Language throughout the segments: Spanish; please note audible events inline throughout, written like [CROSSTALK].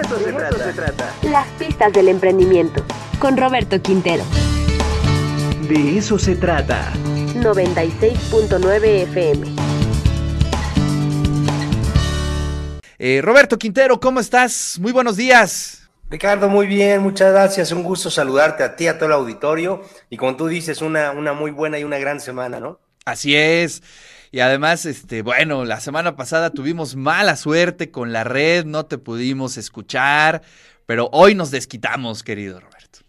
Eso se, trata. se trata. Las pistas del emprendimiento con Roberto Quintero. De eso se trata. 96.9 FM. Eh, Roberto Quintero, ¿cómo estás? Muy buenos días. Ricardo, muy bien, muchas gracias. Un gusto saludarte a ti, a todo el auditorio. Y como tú dices, una, una muy buena y una gran semana, ¿no? Así es. Y además, este, bueno, la semana pasada tuvimos mala suerte con la red, no te pudimos escuchar, pero hoy nos desquitamos, querido Roberto.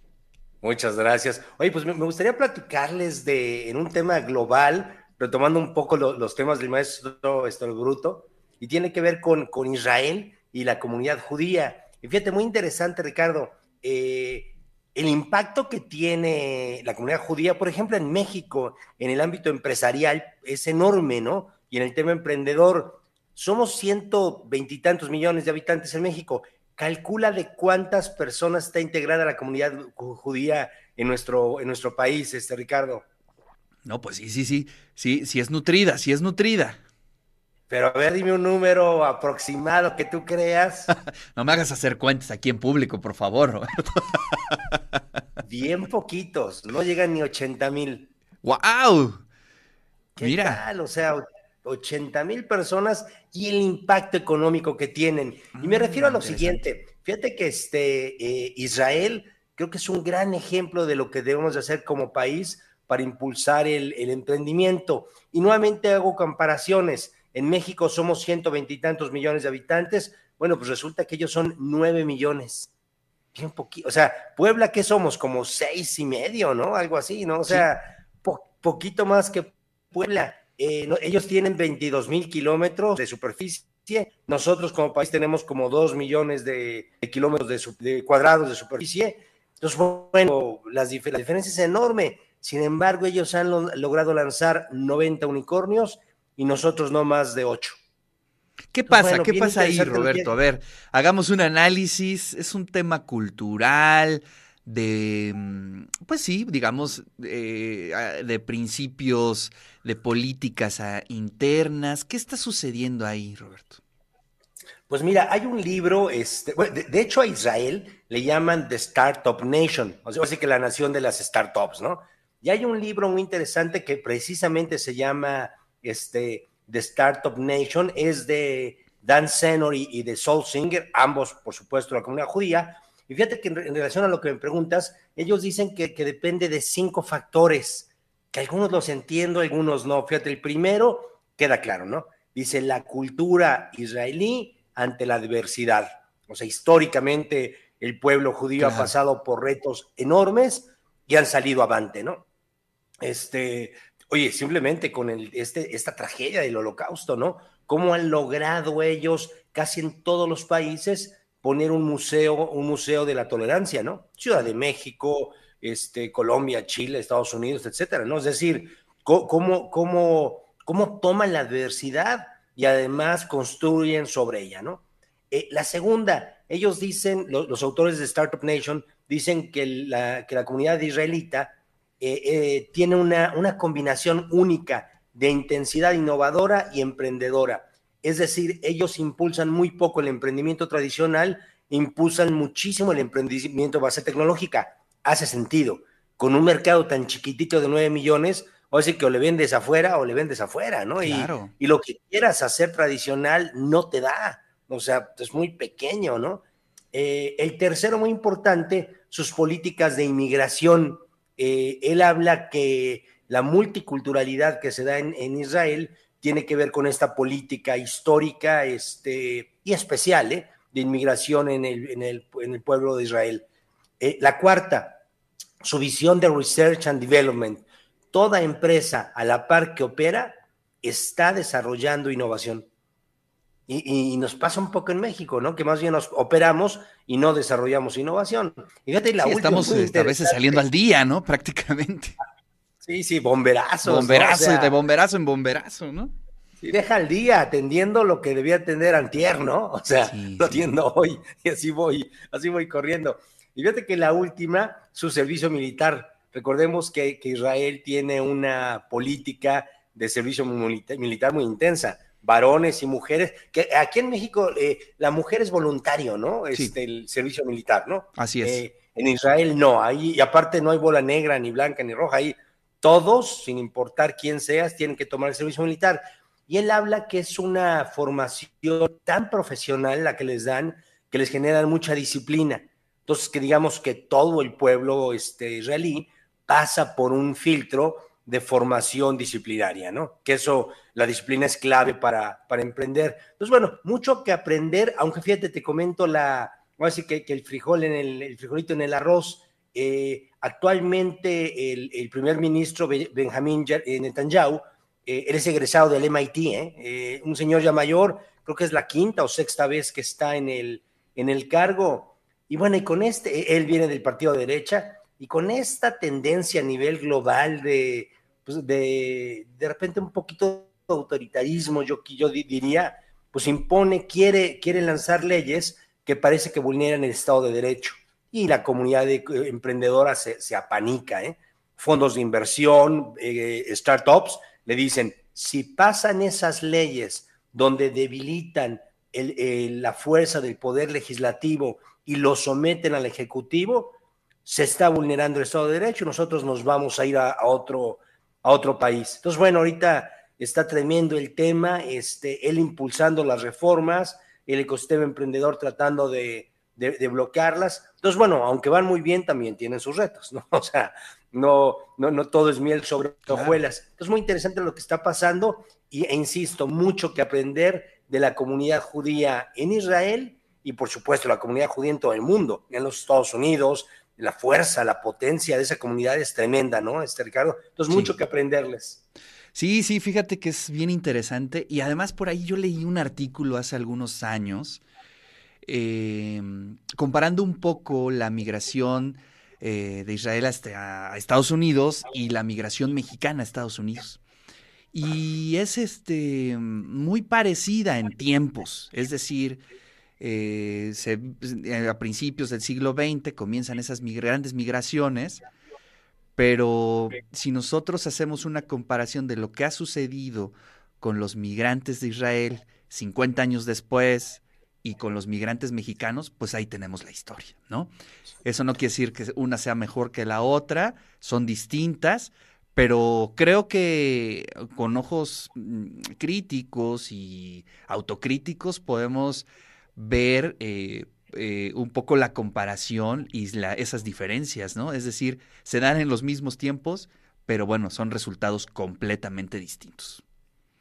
Muchas gracias. Oye, pues me gustaría platicarles de, en un tema global, retomando un poco los temas del maestro Estor Bruto, y tiene que ver con, con Israel y la comunidad judía. Y fíjate, muy interesante, Ricardo, eh, el impacto que tiene la comunidad judía, por ejemplo, en México, en el ámbito empresarial, es enorme, ¿no? Y en el tema emprendedor, somos ciento veintitantos millones de habitantes en México. Calcula de cuántas personas está integrada la comunidad judía en nuestro, en nuestro país, este Ricardo. No, pues sí, sí, sí, sí, sí es nutrida, sí es nutrida. Pero a ver, dime un número aproximado que tú creas. [LAUGHS] no me hagas hacer cuentas aquí en público, por favor, Roberto. Bien poquitos, no llegan ni 80 mil. ¡Wow! ¿Qué Mira. Tal? O sea, 80 mil personas y el impacto económico que tienen. Y me refiero a lo mm, siguiente. Fíjate que este, eh, Israel creo que es un gran ejemplo de lo que debemos de hacer como país para impulsar el, el emprendimiento. Y nuevamente hago comparaciones. En México somos ciento veintitantos millones de habitantes. Bueno, pues resulta que ellos son nueve millones. Bien poquito. O sea, Puebla, ¿qué somos? Como seis y medio, ¿no? Algo así, ¿no? O sea, poquito más que Puebla. Eh, ellos tienen 22 mil kilómetros de superficie. Nosotros como país tenemos como dos millones de, kilómetros de, cuadrados de superficie. Entonces, bueno, las, la diferencia es enorme. Sin embargo, ellos han logrado lanzar 90 unicornios y nosotros no más de ocho. ¿Qué pasa? ¿Qué pasa ahí, Roberto? A ver, hagamos un análisis. Es un tema cultural, de, mm, pues sí, digamos, eh, de principios, de políticas ah, internas. ¿Qué está sucediendo ahí, Roberto? Pues mira, hay un libro, este, de, hecho a Israel le llaman The Startup Nation, o sea, así que la nación de las startups, ¿no? Y hay un libro muy interesante que precisamente se llama este, de Startup Nation, es de Dan Senor y, de Soul Singer, ambos, por supuesto, la comunidad judía. Y fíjate que en, relación a lo que me preguntas, ellos dicen que, que, depende de cinco factores, que algunos los entiendo, algunos no. Fíjate, el primero queda claro, ¿no? Dice la cultura israelí ante la diversidad. O sea, históricamente el pueblo judío ha pasado por retos enormes y han salido avante, ¿no? Este, Oye, simplemente con el, este, esta tragedia del holocausto, ¿no? ¿Cómo han logrado ellos casi en todos los países poner un museo, un museo de la tolerancia, ¿no? Ciudad de México, este, Colombia, Chile, Estados Unidos, etcétera, ¿no? Es decir, cómo, cómo, cómo toman la adversidad y además construyen sobre ella, ¿no? Eh, la segunda, ellos dicen, los, autores de Startup Nation dicen que la, que la comunidad israelita eh, eh, tiene una, una combinación única de intensidad innovadora y emprendedora. Es decir, ellos impulsan muy poco el emprendimiento tradicional, impulsan muchísimo el emprendimiento base tecnológica. Hace sentido. Con un mercado tan chiquitito de 9 millones, o sea que o le vendes afuera o le vendes afuera, ¿no? Y, y, lo que quieras hacer tradicional no te da. O sea, es muy pequeño, ¿no? Eh, el tercero, muy importante, sus políticas de inmigración eh, él habla que la multiculturalidad que se da en, Israel tiene que ver con esta política histórica este, y especial ¿eh? de inmigración en el, en, el, en el, pueblo de Israel. Eh, la cuarta, su visión de Research and Development. Toda empresa a la par que opera está desarrollando innovación. Y, nos pasa un poco en México, ¿no? Que más bien nos operamos y no desarrollamos innovación. Y fíjate, la estamos este, a veces saliendo al día, ¿no? [LAUGHS] Prácticamente. Sí, sí, bomberazo. Bomberazo, de bomberazo en bomberazo, ¿no? Sí, deja al día atendiendo lo que debía atender antier, ¿no? O sea, lo atiendo hoy y así voy, así voy corriendo. Y fíjate que la última, su servicio militar. Recordemos que, que Israel tiene una política de servicio militar muy intensa varones y mujeres, que aquí en México eh, la mujer es voluntario, ¿no? Este, el servicio militar, ¿no? Así es. Eh, en Israel no, ahí, y aparte no hay bola negra, ni blanca, ni roja, ahí todos, sin importar quién seas, tienen que tomar el servicio militar. Y él habla que es una formación tan profesional la que les dan, que les generan mucha disciplina. Entonces, que digamos que todo el pueblo este, israelí pasa por un filtro de formación disciplinaria, ¿no? Que eso, la disciplina es clave para, para emprender. Entonces, bueno, mucho que aprender, aunque fíjate, te comento la, voy a decir que, el frijol en el, frijolito en el arroz, eh, actualmente el, primer ministro Benjamín eh, Netanyahu, eh, él es egresado del MIT, ¿eh? un señor ya mayor, creo que es la quinta o sexta vez que está en el, en el cargo. Y bueno, y con este, él viene del partido de derecha, y con esta tendencia a nivel global de pues, de, de repente un poquito de autoritarismo, yo, yo diría, pues impone, quiere, quiere lanzar leyes que parece que vulneran el Estado de Derecho. Y la comunidad de, eh, emprendedora se, se apanica. ¿eh? Fondos de inversión, eh, startups, le dicen, si pasan esas leyes donde debilitan la fuerza del poder legislativo y lo someten al Ejecutivo, se está vulnerando el Estado de Derecho nosotros nos vamos a ir a otro, a otro país. Entonces, bueno, ahorita está tremendo el tema, este, él impulsando las reformas, el ecosistema emprendedor tratando de, de, bloquearlas. Entonces, bueno, aunque van muy bien, también tienen sus retos, ¿no? [LAUGHS] O sea, no, no, no todo es miel sobre hojuelas. Entonces, muy interesante lo que está pasando y, e insisto, mucho que aprender de la comunidad judía en Israel y, por supuesto, la comunidad judía en todo el mundo, en los Estados Unidos, la fuerza, la potencia de esa comunidad es tremenda, ¿no? Este Ricardo. Entonces, mucho que aprenderles. Sí, sí, fíjate que es bien interesante. Y además por ahí yo leí un artículo hace algunos años em, comparando un poco la migración eh, de Israel hasta a Estados Unidos y la migración mexicana a Estados Unidos. Y es este muy parecida en tiempos. Es decir, eh, eh, a principios del siglo XX comienzan esas grandes migraciones, pero si nosotros hacemos una comparación de lo que ha sucedido con los migrantes de Israel 50 años después y con los migrantes mexicanos, pues ahí tenemos la historia, ¿no? Eso no quiere decir que una sea mejor que la otra, son distintas, pero creo que con ojos mm, críticos y autocríticos podemos ver eh, eh, un poco la comparación y esas diferencias, ¿no? Es decir, se dan en los mismos tiempos, pero bueno, son resultados completamente distintos.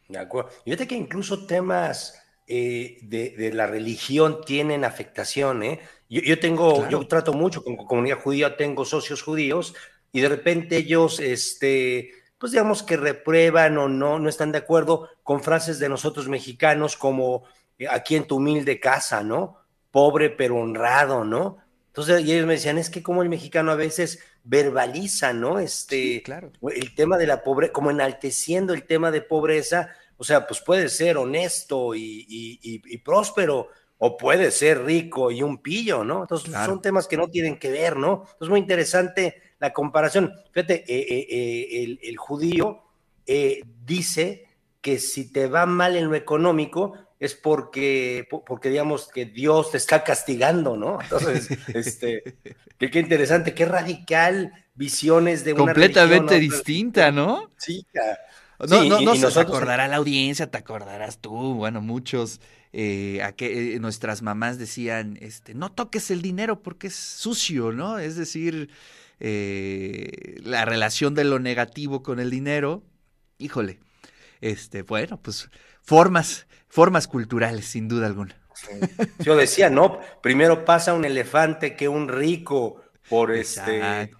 De acuerdo. Fíjate que incluso temas eh, de, la religión tienen afectación, ¿eh? Yo, tengo, yo trato mucho con comunidad judía, tengo socios judíos y de repente ellos, este, pues digamos que reprueban o no, no están de acuerdo con frases de nosotros mexicanos como aquí en tu humilde casa, ¿no? Pobre pero honrado, ¿no? Entonces, y ellos me decían, es que como el mexicano a veces verbaliza, ¿no? Este, claro. el tema de la pobreza, como enalteciendo el tema de pobreza, o sea, pues puede ser honesto y, próspero, o puede ser rico y un pillo, ¿no? Entonces, son temas que no tienen que ver, ¿no? Entonces, muy interesante la comparación. Fíjate, eh, eh, eh, el, el, judío dice que si te va mal en lo económico, es porque, porque digamos que Dios te está castigando, ¿no? Entonces, [LAUGHS] este, qué, interesante, qué radical visiones de una completamente distinta, ¿no? Sí, no, no, no, se acordará la audiencia, te acordarás tú, bueno, muchos, eh, a que eh, nuestras mamás decían, este, no toques el dinero porque es sucio, ¿no? Es decir, eh, la relación de lo negativo con el dinero, híjole, este, bueno, pues formas, formas culturales, sin duda alguna. Yo decía, no, primero pasa un elefante que un rico por este.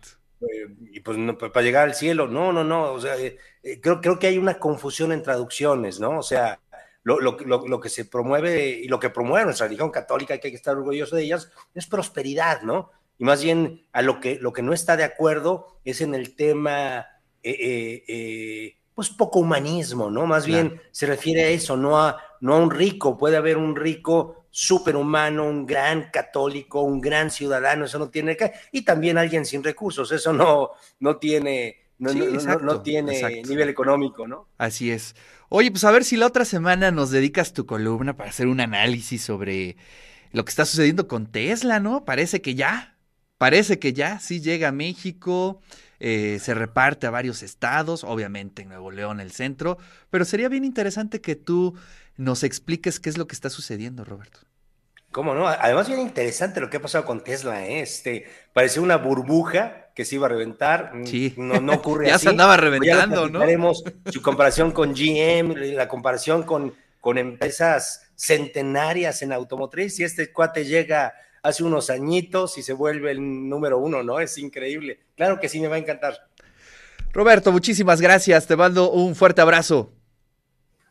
Eh, y pues para llegar al cielo, no, no, no, o sea, eh, eh, creo, creo que hay una confusión en traducciones, ¿no? O sea, lo, lo, lo, que se promueve y lo que promueve nuestra religión católica, que hay que estar orgulloso de ellas, es prosperidad, ¿no? Y más bien a lo que, lo que no está de acuerdo es en el tema eh, pues poco humanismo, ¿no? Más bien se refiere a eso, no a, no a un rico, puede haber un rico superhumano, un gran católico, un gran ciudadano, eso no tiene que, y también alguien sin recursos, eso no, no tiene, no, tiene nivel económico, ¿no? Así es. Oye, pues a ver si la otra semana nos dedicas tu columna para hacer un análisis sobre lo que está sucediendo con Tesla, ¿no? Parece que ya, parece que ya, sí llega a México, eh, se reparte a varios estados, obviamente en Nuevo León, el centro, pero sería bien interesante que tú nos expliques qué es lo que está sucediendo, Roberto. ¿Cómo no? Además, bien interesante lo que ha pasado con Tesla, ¿eh? Este, parecía una burbuja que se iba a reventar. Mm, sí. No, no ocurre [LAUGHS] ya se andaba reventando, ¿no? Tenemos su comparación con GM, la comparación con, con empresas centenarias en automotriz, y este cuate llega hace unos añitos y se vuelve el número uno, ¿no? Es increíble. Claro que sí, me va a encantar. Roberto, muchísimas gracias. Te mando un fuerte abrazo.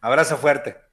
Abrazo fuerte.